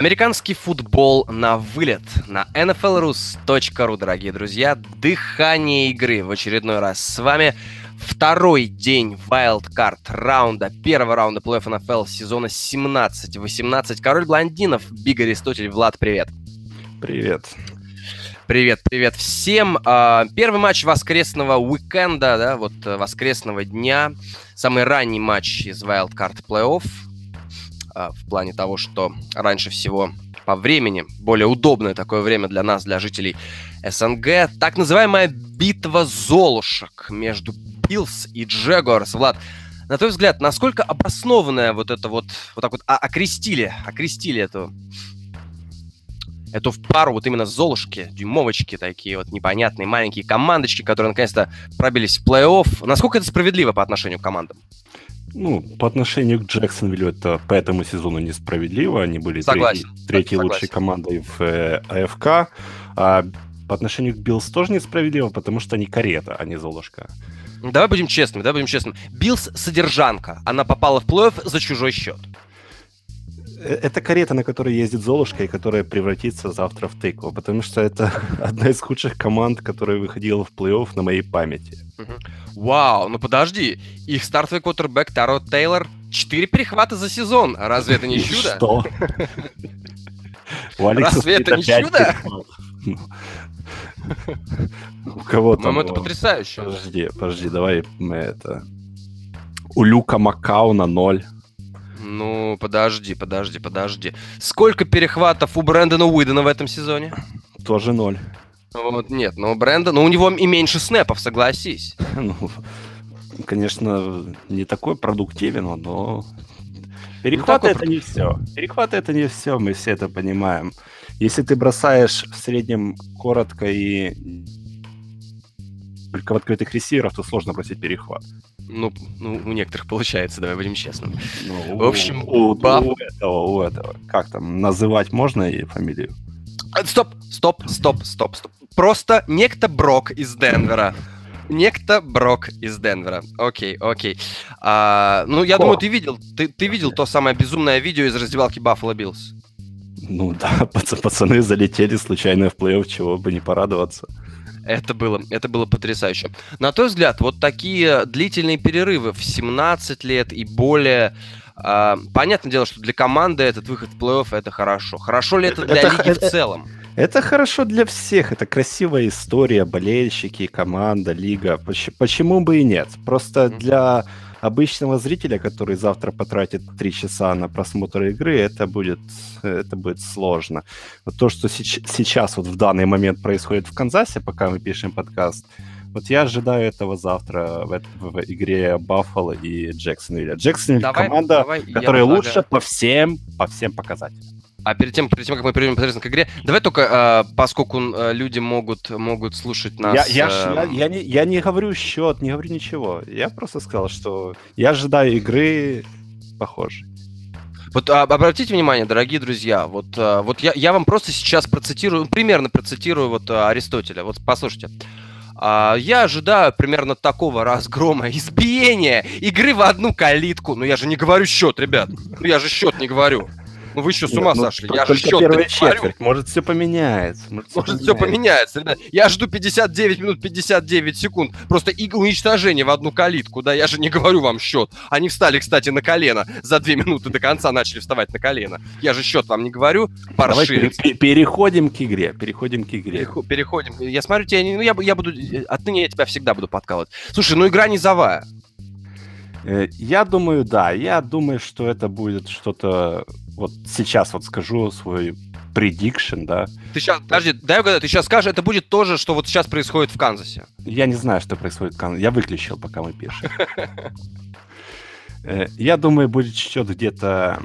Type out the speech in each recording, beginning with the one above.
Американский футбол на вылет на nflrus.ru, дорогие друзья. Дыхание игры в очередной раз с вами. Второй день wildcard раунда, первого раунда плей-офф НФЛ сезона 17-18. Король блондинов, Биг Аристотель, Влад, привет. Привет. Привет, привет всем. А, первый матч воскресного уикенда, да, вот э, воскресного дня. Самый ранний матч из wildcard плей-офф а, в плане того, что раньше всего по времени, более удобное такое время для нас, для жителей СНГ, так называемая битва Золушек между Биллс и Джегорс. Влад, на твой взгляд, насколько обоснованная вот это вот, вот так вот а, окрестили, окрестили эту эту пару вот именно Золушки, дюймовочки такие вот непонятные маленькие командочки, которые наконец-то пробились в плей-офф. Насколько это справедливо по отношению к командам? Ну, по отношению к Джексонвиллю это по этому сезону несправедливо. Они были Согласен. третьей, третьей Согласен. лучшей командой в э, АФК. А по отношению к Биллс тоже несправедливо, потому что они карета, а не Золушка. Давай будем честными, давай будем честными. Биллс содержанка. Она попала в плей-офф за чужой счет. Э, это карета, на которой ездит Золушка, и которая превратится завтра в тыкву, потому что это одна из худших команд, которая выходила в плей-офф на моей памяти. Вау, ну подожди, их стартовый квотербек Таро Тейлор четыре перехвата за сезон. Разве это не чудо? Что? Разве это не чудо? У кого там? это потрясающе. Подожди, подожди, давай мы это... У Люка Макауна ноль. Ну, подожди, подожди, подожди. Сколько перехватов у Брэндона Уидона в этом сезоне? Тоже ноль. Вот, нет, но Брэндон, ну у него и меньше снэпов, согласись. Ну, конечно, не такой продуктивен, но перехваты ну, это не все. Перехваты это не все, мы все это понимаем. Если ты бросаешь в среднем коротко и только в открытых ресиверах, то сложно бросить перехват. Ну, ну, у некоторых получается, давай будем честными. Ну, в общем, у, баф... у этого, у этого, как там, называть можно и фамилию? А, стоп, стоп, стоп, стоп, стоп. Просто некто Брок из Денвера. Некто Брок из Денвера. Окей, окей. А, ну, я О. думаю, ты видел, ты, ты видел то самое безумное видео из раздевалки Баффало Биллс. Ну да, пацаны залетели случайно в плей-офф, чего бы не порадоваться. Это было, это было потрясающе. На твой взгляд, вот такие длительные перерывы в 17 лет и более, э, понятное дело, что для команды этот выход в плей-офф это хорошо. Хорошо ли это для это, лиги это, в целом? Это хорошо для всех, это красивая история, болельщики, команда, лига. Почему бы и нет? Просто для обычного зрителя, который завтра потратит три часа на просмотр игры, это будет, это будет сложно. Вот то, что сейчас вот в данный момент происходит в Канзасе, пока мы пишем подкаст, вот я ожидаю этого завтра в, в игре Баффало и Джексонвилля. Джексонвилл команда, давай, которая лучше по всем, по всем показателям. А перед тем, перед тем, как мы перейдем непосредственно к игре, давай только, э, поскольку э, люди могут, могут слушать нас... Я, я, э... я, я, не, я не говорю счет, не говорю ничего. Я просто сказал, что я ожидаю игры похожей. Вот а, обратите внимание, дорогие друзья, вот, а, вот я, я вам просто сейчас процитирую, примерно процитирую вот а, Аристотеля. Вот послушайте. А, я ожидаю примерно такого разгрома, избиения, игры в одну калитку. Ну я же не говорю счет, ребят. Ну я же счет не говорю. Ну вы еще с ума Нет, ну, сошли? Я же счет первая четверть, может все поменяется. Может, все, может поменяется. все поменяется, ребят. Я жду 59 минут 59 секунд. Просто и уничтожение в одну калитку, да, я же не говорю вам счет. Они встали, кстати, на колено. За две минуты до конца начали вставать на колено. Я же счет вам не говорю. Паршивец. Давай переходим к игре, переходим к игре. Переходим. Я смотрю тебя, ну я, я буду, отныне я тебя всегда буду подкалывать. Слушай, ну игра низовая. Э, я думаю, да. Я думаю, что это будет что-то вот сейчас вот скажу свой prediction, да. Ты сейчас, подожди, дай угадаю, ты сейчас скажешь, это будет то же, что вот сейчас происходит в Канзасе. Я не знаю, что происходит в Канзасе. Я выключил, пока мы пишем. Э, я думаю, будет счет где-то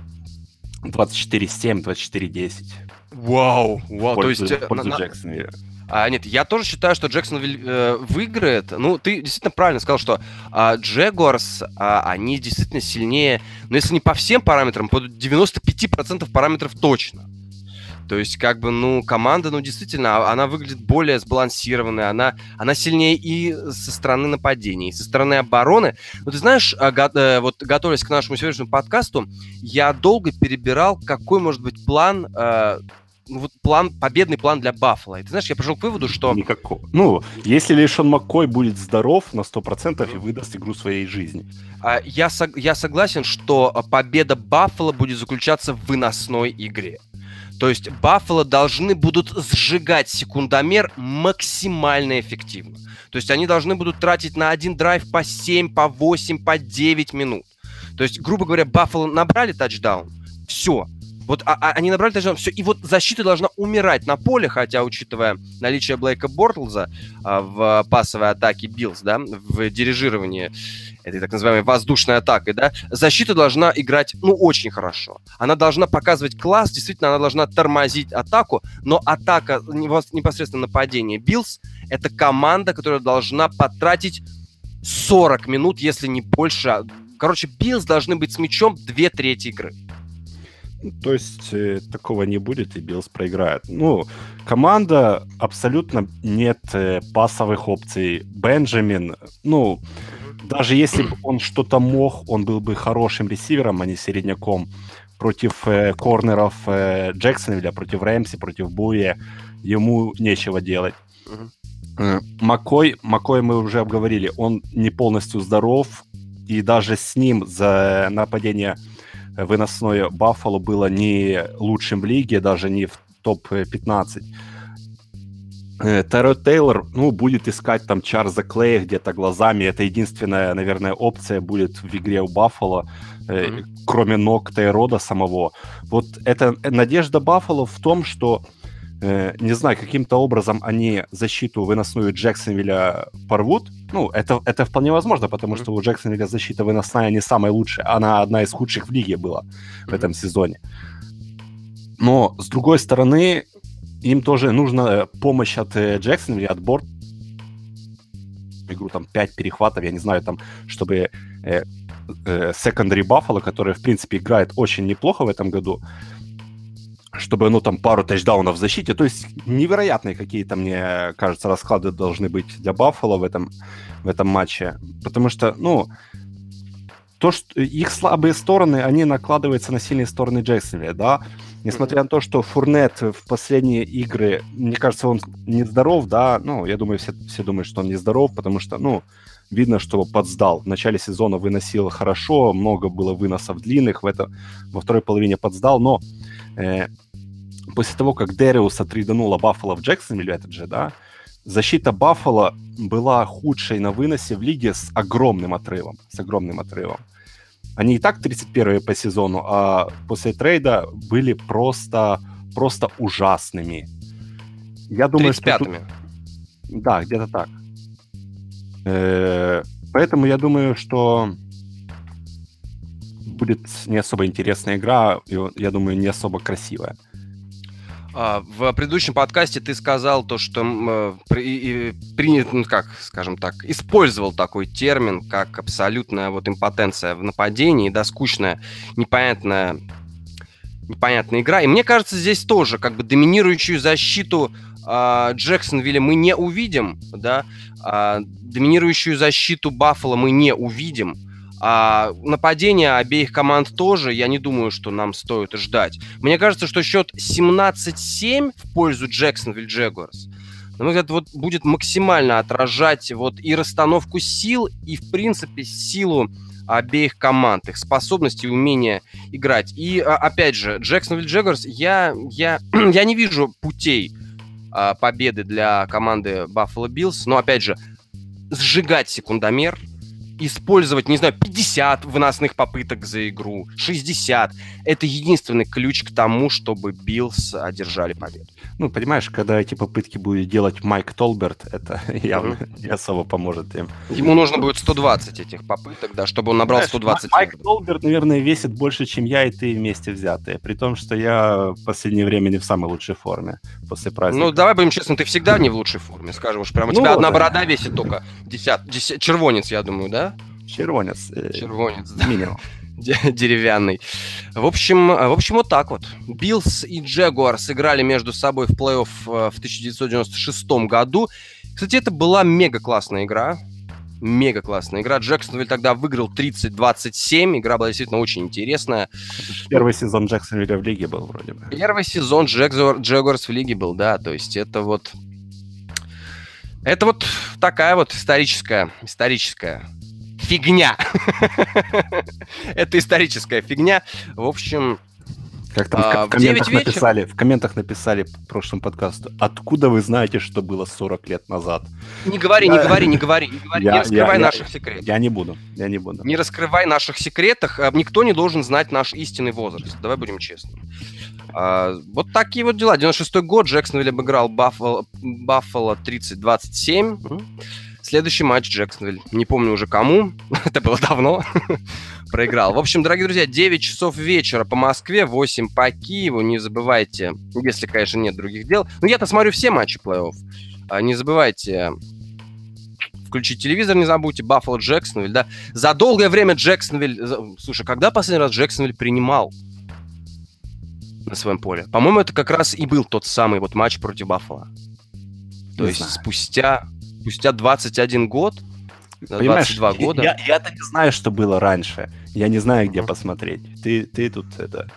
24-7, 24-10. Вау, вау, то есть... Э, пользу Джексонвилля. А, нет, я тоже считаю, что Джексон э, выиграет. Ну, ты действительно правильно сказал, что а, Джегуарс, а, они действительно сильнее, но если не по всем параметрам, по 95% параметров точно. То есть, как бы, ну, команда, ну, действительно, а, она выглядит более сбалансированной, она, она сильнее и со стороны нападения, и со стороны обороны. Но ты знаешь, а, э, вот готовясь к нашему сегодняшнему подкасту, я долго перебирал, какой может быть план э, вот план, победный план для Баффала. И ты знаешь, я пришел к выводу, что... Никакого. Ну, если Лешон Маккой будет здоров на 100% и выдаст игру своей жизни. А, я, я согласен, что победа Баффала будет заключаться в выносной игре. То есть Баффало должны будут сжигать секундомер максимально эффективно. То есть они должны будут тратить на один драйв по 7, по 8, по 9 минут. То есть, грубо говоря, Баффало набрали тачдаун, все, вот а, а, они набрали тачдаун, все. И вот защита должна умирать на поле, хотя, учитывая наличие Блейка Бортлза а, в пасовой атаке Биллс, да, в дирижировании этой так называемой воздушной атакой, да, защита должна играть, ну, очень хорошо. Она должна показывать класс, действительно, она должна тормозить атаку, но атака, непосредственно нападение Биллс, это команда, которая должна потратить 40 минут, если не больше. Короче, Биллс должны быть с мячом две трети игры. То есть э, такого не будет, и Биллс проиграет. Ну, команда абсолютно нет э, пасовых опций. Бенджамин, ну, даже если бы он что-то мог, он был бы хорошим ресивером, а не середняком. Против э, корнеров э, Джексонвилля, против Рэмси, против Буя ему нечего делать. Uh-huh. Макой, Макой мы уже обговорили, он не полностью здоров, и даже с ним за нападение выносное Баффало было не лучшим в лиге, даже не в топ-15. Э, Терро Тейлор, ну, будет искать там Чарльза Клея где-то глазами. Это единственная, наверное, опция будет в игре у Баффало, mm-hmm. кроме ног Тейрода самого. Вот это надежда Баффало в том, что Э, не знаю, каким-то образом они защиту выносную Джексонвилля порвут. Ну, это, это вполне возможно, потому что у Джексонвилля защита выносная не самая лучшая. Она одна из худших в лиге была в этом сезоне. Но, с другой стороны, им тоже нужна помощь от э, Джексонвилля, от борт. Игру там 5 перехватов, я не знаю, там, чтобы э, э, secondary Buffalo, который, в принципе, играет очень неплохо в этом году, чтобы, ну, там, пару тачдаунов в защите. То есть невероятные какие-то, мне кажется, расклады должны быть для Баффало в этом, в этом матче. Потому что, ну, то, что их слабые стороны, они накладываются на сильные стороны Джексонвилля, да. Несмотря на то, что Фурнет в последние игры, мне кажется, он нездоров, да, ну, я думаю, все, все думают, что он нездоров, потому что, ну, видно, что подсдал. В начале сезона выносил хорошо, много было выносов длинных, в это, во второй половине подсдал, но э, после того, как Дериус отряданула Баффало в Джексонвилле, этот же, да, защита Баффало была худшей на выносе в лиге с огромным отрывом. С огромным отрывом. Они и так 31-е по сезону, а после трейда были просто, просто ужасными. Я думаю, 35-ми. Что... Да, где-то так. Э-э- поэтому я думаю, что будет не особо интересная игра, и, я думаю, не особо красивая. А, в предыдущем подкасте ты сказал то, что э, принят, ну как, скажем так, использовал такой термин, как абсолютная вот импотенция в нападении, да, скучная, непонятная, непонятная игра. И мне кажется, здесь тоже как бы доминирующую защиту э, Джексонвилля мы не увидим, да, э, доминирующую защиту Баффала мы не увидим. А нападение обеих команд тоже, я не думаю, что нам стоит ждать. Мне кажется, что счет 17-7 в пользу Джексонвилл Джегуарс, на мой взгляд, вот будет максимально отражать вот и расстановку сил, и, в принципе, силу обеих команд, их способности и умение играть. И, а, опять же, Джексонвилл Джегуарс, я, я, я не вижу путей а, победы для команды Buffalo Bills, но, опять же, сжигать секундомер – использовать, не знаю, 50 выносных попыток за игру, 60. Это единственный ключ к тому, чтобы Биллс одержали победу. Ну, понимаешь, когда эти попытки будет делать Майк Толберт, это явно mm-hmm. не особо поможет им. Ему нужно будет 120 этих попыток, да, чтобы он набрал Знаешь, 120. Майк Толберт, наверное, весит больше, чем я и ты вместе взятые. При том, что я в последнее время не в самой лучшей форме после праздника. Ну, давай будем честны, ты всегда не в лучшей форме, скажем уж прямо. У ну, тебя одна борода весит только 10, 10, червонец, я думаю, да? Червонец. Э, Червонец, да. Минимум. деревянный. В общем, в общем, вот так вот. Биллс и Джегуар сыграли между собой в плей-офф э, в 1996 году. Кстати, это была мега классная игра. Мега классная игра. Джексонвиль тогда выиграл 30-27. Игра была действительно очень интересная. Первый сезон Джексонвилля в лиге был вроде бы. Первый сезон Джегуарс в лиге был, да. То есть это вот... Это вот такая вот историческая, историческая фигня. Это историческая фигня. В общем, как там а, в, комментах написали, в комментах написали в прошлом подкасту, откуда вы знаете, что было 40 лет назад? Не говори, не говори, не говори, не, говори, я, не раскрывай я, наших я, секретов. Я не буду, я не буду. Не раскрывай наших секретов, а, никто не должен знать наш истинный возраст, давай будем честны. А, вот такие вот дела. 96-й год Джексонвилл обыграл Баффало, Баффало 30-27. Следующий матч Джексонвилл. Не помню уже кому. Это было давно. Проиграл. В общем, дорогие друзья, 9 часов вечера по Москве, 8 по Киеву. Не забывайте, если, конечно, нет других дел. Ну, я-то смотрю все матчи плей-офф. А, не забывайте включить телевизор, не забудьте. Баффало Джексонвилл, да. За долгое время Джексонвилл... Слушай, когда последний раз Джексонвилл принимал на своем поле? По-моему, это как раз и был тот самый вот матч против Баффало. То не есть знаю. спустя спустя 21 год, Понимаешь, 22 года. Я, я-то не знаю, что было раньше. Я не знаю, где uh-huh. посмотреть. Ты, ты тут это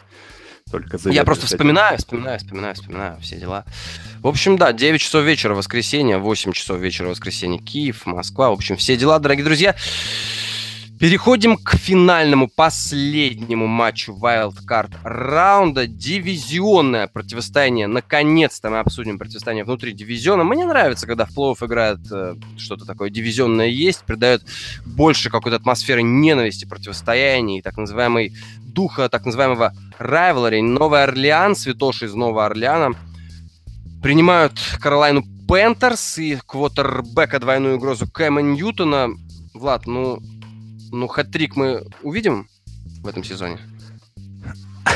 только Я просто вспоминаю, вспоминаю, вспоминаю, вспоминаю все дела. В общем, да, 9 часов вечера воскресенье, 8 часов вечера воскресенье Киев, Москва. В общем, все дела, дорогие друзья. Переходим к финальному, последнему матчу Wildcard раунда. Дивизионное противостояние. Наконец-то мы обсудим противостояние внутри дивизиона. Мне нравится, когда в плей играет э, что-то такое дивизионное есть, придает больше какой-то атмосферы ненависти, противостояния и так называемой духа так называемого rivalry. Новый Орлеан, святоши из Нового Орлеана, принимают Каролайну Пентерс и квотербека двойную угрозу Кэма Ньютона. Влад, ну, ну, хэт-трик мы увидим в этом сезоне?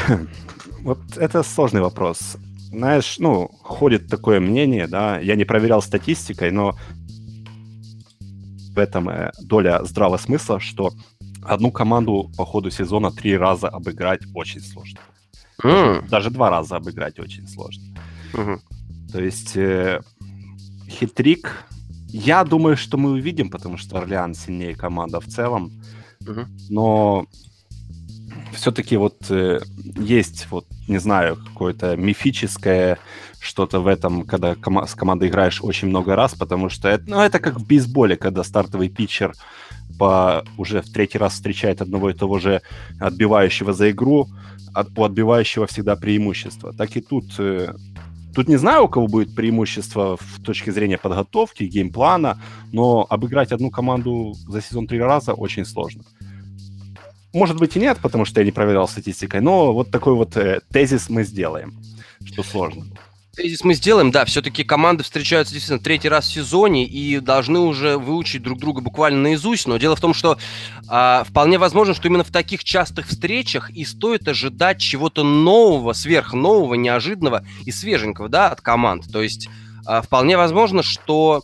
Вот это сложный вопрос. Знаешь, ну, ходит такое мнение, да, я не проверял статистикой, но в этом э, доля здравого смысла, что одну команду по ходу сезона три раза обыграть очень сложно. Mm. Даже два раза обыграть очень сложно. Mm-hmm. То есть э, хитрик я думаю, что мы увидим, потому что Орлеан сильнее команда в целом. Угу. Но все-таки вот э, есть, вот, не знаю, какое-то мифическое что-то в этом, когда ком- с командой играешь очень много раз, потому что это, ну, это как в бейсболе, когда стартовый питчер по, уже в третий раз встречает одного и того же отбивающего за игру, от, у отбивающего всегда преимущество. Так и тут э, Тут не знаю, у кого будет преимущество в точке зрения подготовки, геймплана, но обыграть одну команду за сезон три раза очень сложно. Может быть и нет, потому что я не проверял статистикой, но вот такой вот э, тезис мы сделаем, что сложно. Тезис мы сделаем, да, все-таки команды встречаются действительно третий раз в сезоне и должны уже выучить друг друга буквально наизусть, но дело в том, что а, вполне возможно, что именно в таких частых встречах и стоит ожидать чего-то нового, сверхнового, неожиданного и свеженького, да, от команд. То есть а, вполне возможно, что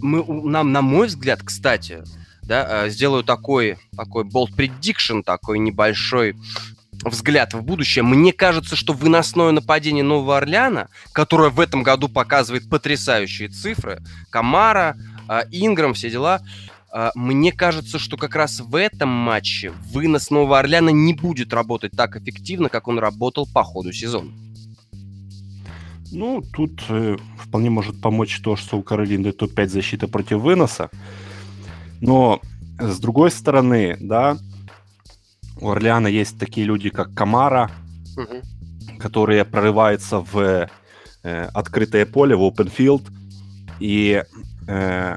мы, нам, на мой взгляд, кстати, да, а, сделаю такой, такой bold prediction, такой небольшой взгляд в будущее, мне кажется, что выносное нападение Нового Орлеана, которое в этом году показывает потрясающие цифры, Камара, а, Инграм, все дела, а, мне кажется, что как раз в этом матче вынос Нового Орлеана не будет работать так эффективно, как он работал по ходу сезона. Ну, тут э, вполне может помочь то, что у Каролины топ-5 защита против выноса. Но с другой стороны, да, у Орлеана есть такие люди, как Камара, угу. которые прорываются в э, открытое поле, в open field. И э,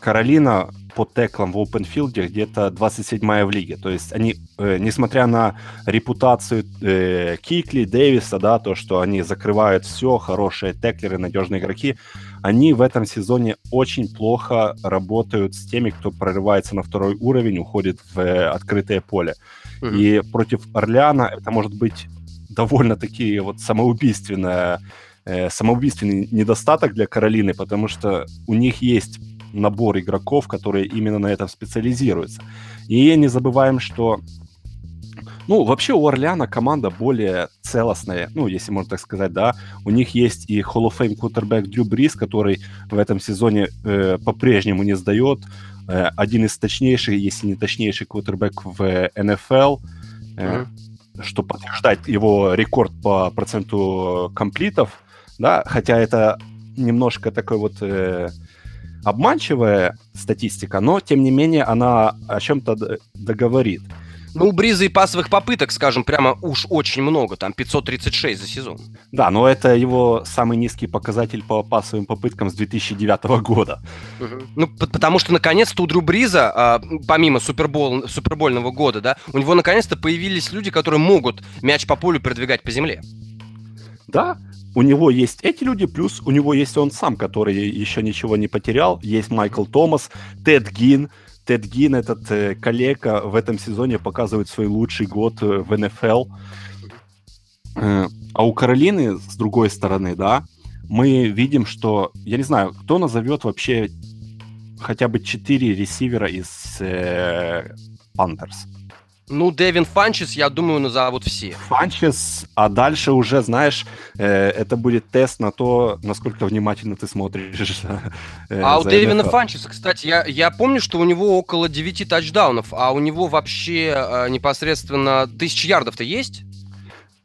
Каролина по теклам в open field где-то 27-я в лиге. То есть они, э, несмотря на репутацию э, Кикли, Дэвиса, да, то, что они закрывают все, хорошие теклеры, надежные игроки, они в этом сезоне очень плохо работают с теми, кто прорывается на второй уровень, уходит в э, открытое поле. Mm-hmm. И против Орлеана это может быть довольно-таки вот самоубийственное, э, самоубийственный недостаток для Каролины, потому что у них есть набор игроков, которые именно на этом специализируются. И не забываем, что Ну, вообще у Орлеана команда более целостная, ну, если можно так сказать, да. У них есть и Hall of Fame квотербек Дрю Брис, который в этом сезоне э, по-прежнему не сдает. Э, один из точнейших, если не точнейший квотербек в НФЛ, э, mm-hmm. что подтверждает его рекорд по проценту комплитов, да, хотя это немножко такой вот... Э, обманчивая статистика, но, тем не менее, она о чем-то договорит. Ну, у Бриза и пасовых попыток, скажем, прямо уж очень много, там 536 за сезон. Да, но это его самый низкий показатель по пасовым попыткам с 2009 года. Угу. Ну, потому что наконец-то у Дрю Бриза, а, помимо супербол, супербольного года, да, у него наконец-то появились люди, которые могут мяч по полю продвигать по земле. Да, у него есть эти люди, плюс у него есть он сам, который еще ничего не потерял. Есть Майкл Томас, Тед Гин, Тед Гин, этот э, коллега, в этом сезоне показывает свой лучший год э, в НФЛ. Э, а у Каролины, с другой стороны, да, мы видим, что, я не знаю, кто назовет вообще хотя бы четыре ресивера из э. Ну, Дэвин Фанчес, я думаю, назовут все. Фанчес, а дальше уже, знаешь, э, это будет тест на то, насколько внимательно ты смотришь. Э, а у Дэвина Фанчеса, кстати, я, я помню, что у него около 9 тачдаунов, а у него вообще э, непосредственно тысяч ярдов-то есть?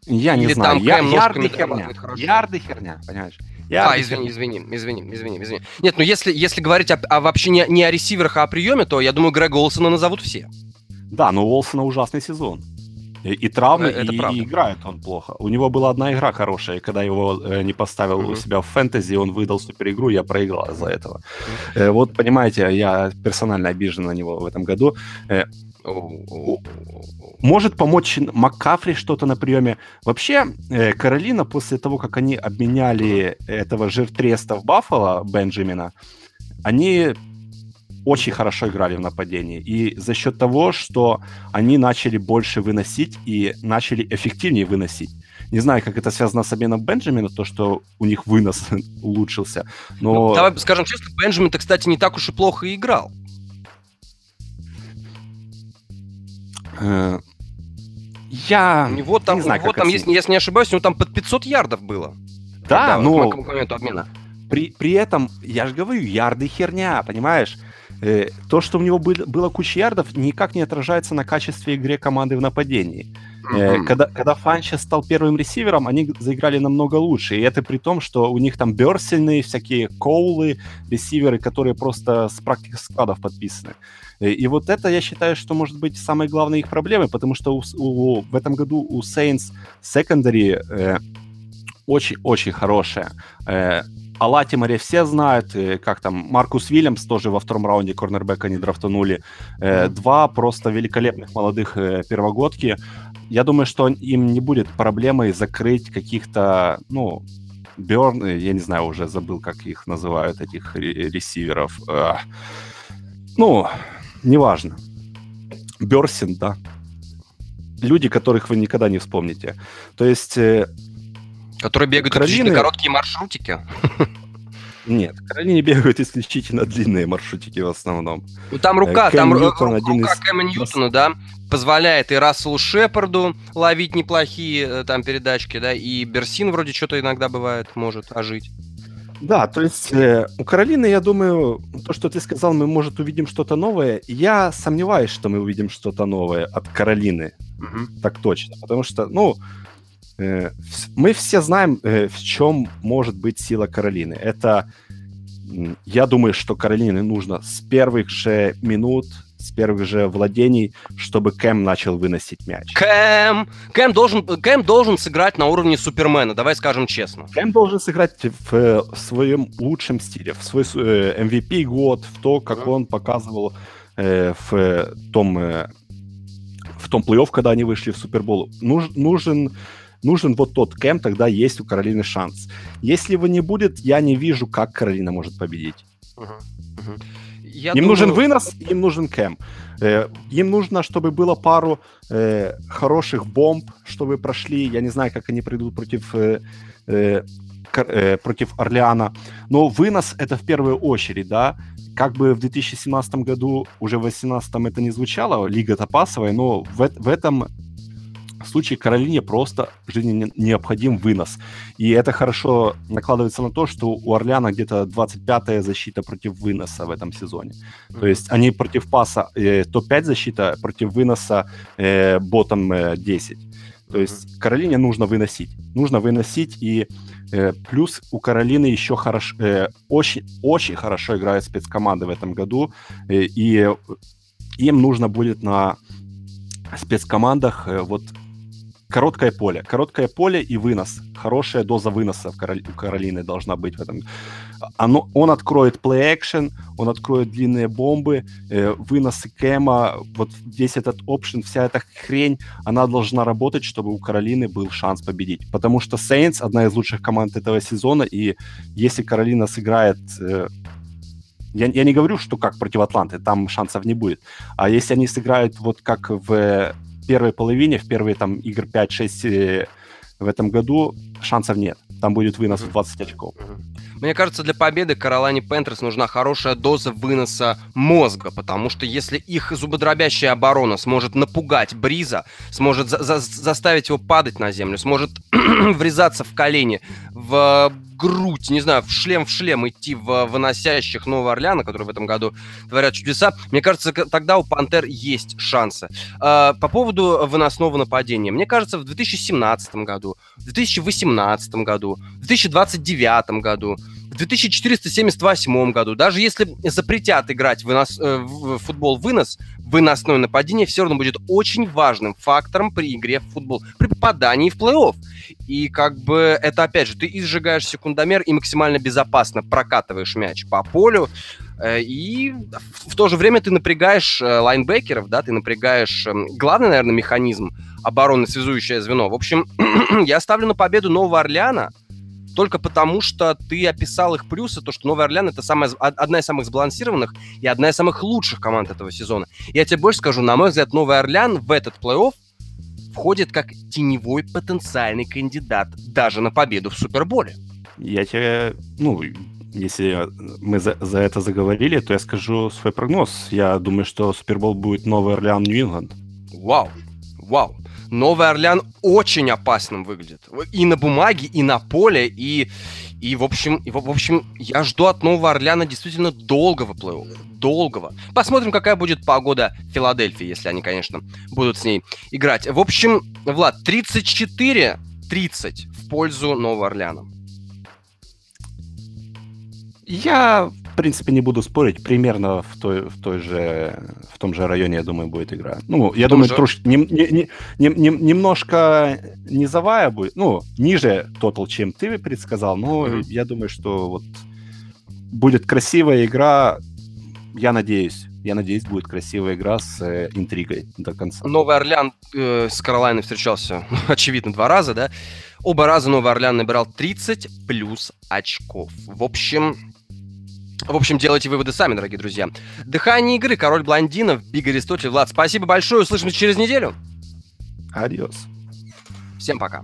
Я не Или знаю. Там я, ярды херня. Ярды херня, понимаешь? Я а, извини, извини, извини, извини, извини. Нет, ну если, если говорить о, о вообще не, не о ресиверах, а о приеме, то я думаю, Грега Олсона назовут все. Да, но у Уолсона ужасный сезон. И, и травмы, это и, и играет он плохо. У него была одна игра хорошая, когда его э, не поставил mm-hmm. у себя в фэнтези, он выдал супер игру, я проиграл из-за этого. Mm-hmm. Э, вот, понимаете, я персонально обижен на него в этом году. Э, может помочь Маккафри что-то на приеме. Вообще, э, Каролина после того, как они обменяли этого жиртреста в Баффало, Бенджамина, они очень хорошо играли в нападении. И за счет того, что они начали больше выносить и начали эффективнее выносить. Не знаю, как это связано с обменом Бенджамина, то, что у них вынос улучшился. Но... Ну, давай скажем честно, Бенджамин-то, кстати, не так уж и плохо и играл. Э, я у него там, не знаю, у него там если, если не ошибаюсь, у него там под 500 ярдов было. Да, но... К моменту обмена. При, при этом, я же говорю, ярды херня, понимаешь? Э, то, что у него был, было куча ярдов, никак не отражается на качестве игры команды в нападении. Mm-hmm. Когда, когда Фанча стал первым ресивером, они заиграли намного лучше. И это при том, что у них там берсельные всякие коулы, ресиверы, которые просто с практик складов подписаны. Э, и вот это, я считаю, что может быть самой главной их проблемой, потому что у, у, в этом году у Saints secondary э, очень-очень хорошая. Э, о Латиморе все знают, как там Маркус Вильямс тоже во втором раунде корнербека не драфтанули. Mm-hmm. Два просто великолепных молодых э, первогодки. Я думаю, что им не будет проблемой закрыть каких-то, ну, Берн, я не знаю, уже забыл, как их называют, этих ресиверов. Ну, неважно. Берсин, да. Люди, которых вы никогда не вспомните. То есть э, Которые бегают Каролины... исключительно короткие маршрутики? Нет, Каролине бегают исключительно длинные маршрутики в основном. Ну там рука, Кэм там Ньютон, рука из... Кэма Ньютона, да, позволяет и Расселу Шепарду ловить неплохие э, там передачки, да, и Берсин вроде что-то иногда бывает, может ожить. Да, то есть э, у Каролины, я думаю, то, что ты сказал, мы, может, увидим что-то новое. Я сомневаюсь, что мы увидим что-то новое от Каролины. Угу. Так точно. Потому что, ну, мы все знаем, э, в чем может быть сила Каролины. Это, я думаю, что Каролине нужно с первых же минут, с первых же владений, чтобы Кэм начал выносить мяч. Кэм! Кэм должен, Кэм должен сыграть на уровне Супермена, давай скажем честно. Кэм должен сыграть в, в своем лучшем стиле, в свой э, MVP год, в то, как он показывал э, в том... Э, в том плей-офф, когда они вышли в Супербол. Нуж, нужен нужен вот тот Кэм, тогда есть у Каролины шанс. Если его не будет, я не вижу, как Каролина может победить. Uh-huh. Uh-huh. Я им думаю... нужен вынос, им нужен Кэм. Э, им нужно, чтобы было пару э, хороших бомб, чтобы прошли. Я не знаю, как они придут против э, э, э против Орлеана. Но вынос это в первую очередь, да. Как бы в 2017 году, уже в 2018 это не звучало, лига топасовая, но в, в этом в случае Каролине просто жизненно необходим вынос. И это хорошо накладывается на то, что у Орлеана где-то 25-я защита против выноса в этом сезоне. Mm-hmm. То есть они против паса э, топ-5 защита, против выноса э, ботом э, 10. То есть Каролине нужно выносить. Нужно выносить, и э, плюс у Каролины еще хорошо, э, очень, очень хорошо играют спецкоманды в этом году, э, и им нужно будет на спецкомандах э, вот короткое поле. Короткое поле и вынос. Хорошая доза выноса у Каролины должна быть в этом. Оно, он откроет play action, он откроет длинные бомбы, э, выносы кэма, вот здесь этот опшен, вся эта хрень, она должна работать, чтобы у Каролины был шанс победить. Потому что Saints одна из лучших команд этого сезона, и если Каролина сыграет э, я, я не говорю, что как против Атланты, там шансов не будет. А если они сыграют вот как в первой половине, в первые там игр 5-6 э, в этом году, шансов нет. Там будет вынос в 20 очков. Мне кажется, для победы Каролайне Пентерс нужна хорошая доза выноса мозга, потому что если их зубодробящая оборона сможет напугать Бриза, сможет за за заставить его падать на землю, сможет врезаться в колени, в грудь, не знаю, в шлем в шлем идти в выносящих Нового Орлеана, которые в этом году творят чудеса, мне кажется, тогда у Пантер есть шансы. А, по поводу выносного нападения. Мне кажется, в 2017 году, в 2018 году, в 2029 году, в 2478 году, даже если запретят играть вынос, э, в футбол вынос, выносное нападение все равно будет очень важным фактором при игре в футбол, при попадании в плей-офф. И как бы это, опять же, ты изжигаешь секундомер и максимально безопасно прокатываешь мяч по полю, э, и в то же время ты напрягаешь э, лайнбекеров, да, ты напрягаешь эм, главный, наверное, механизм обороны, связующее звено. В общем, я ставлю на победу Нового Орлеана, только потому, что ты описал их плюсы, то, что Новый Орлеан это самая, одна из самых сбалансированных и одна из самых лучших команд этого сезона. Я тебе больше скажу, на мой взгляд, Новый Орлеан в этот плей-офф входит как теневой потенциальный кандидат даже на победу в Суперболе. Я тебе, ну, если мы за, за это заговорили, то я скажу свой прогноз. Я думаю, что Супербол будет Новый Орлеан Нью-Ингланд. Вау, вау. Новый Орлеан очень опасным выглядит. И на бумаге, и на поле, и, и, в, общем, и в, общем, я жду от Нового Орлеана действительно долгого плей-оффа. Долгого. Посмотрим, какая будет погода Филадельфии, если они, конечно, будут с ней играть. В общем, Влад, 34-30 в пользу Нового Орлеана. Я в принципе, не буду спорить, примерно в, той, в, той же, в том же районе, я думаю, будет игра. Ну, я думаю, же... трош, не, не, не, не, немножко низовая будет, ну, ниже тотал, чем ты предсказал, но mm-hmm. я думаю, что вот будет красивая игра, я надеюсь. Я надеюсь, будет красивая игра с э, интригой до конца. Новый Орлеан э, с Каролайной встречался, очевидно, два раза, да? Оба раза Новый Орлеан набирал 30 плюс очков. В общем, в общем, делайте выводы сами, дорогие друзья. Дыхание игры, король блондинов, Биг Аристотель. Влад, спасибо большое, услышимся через неделю. Адиос. Всем пока.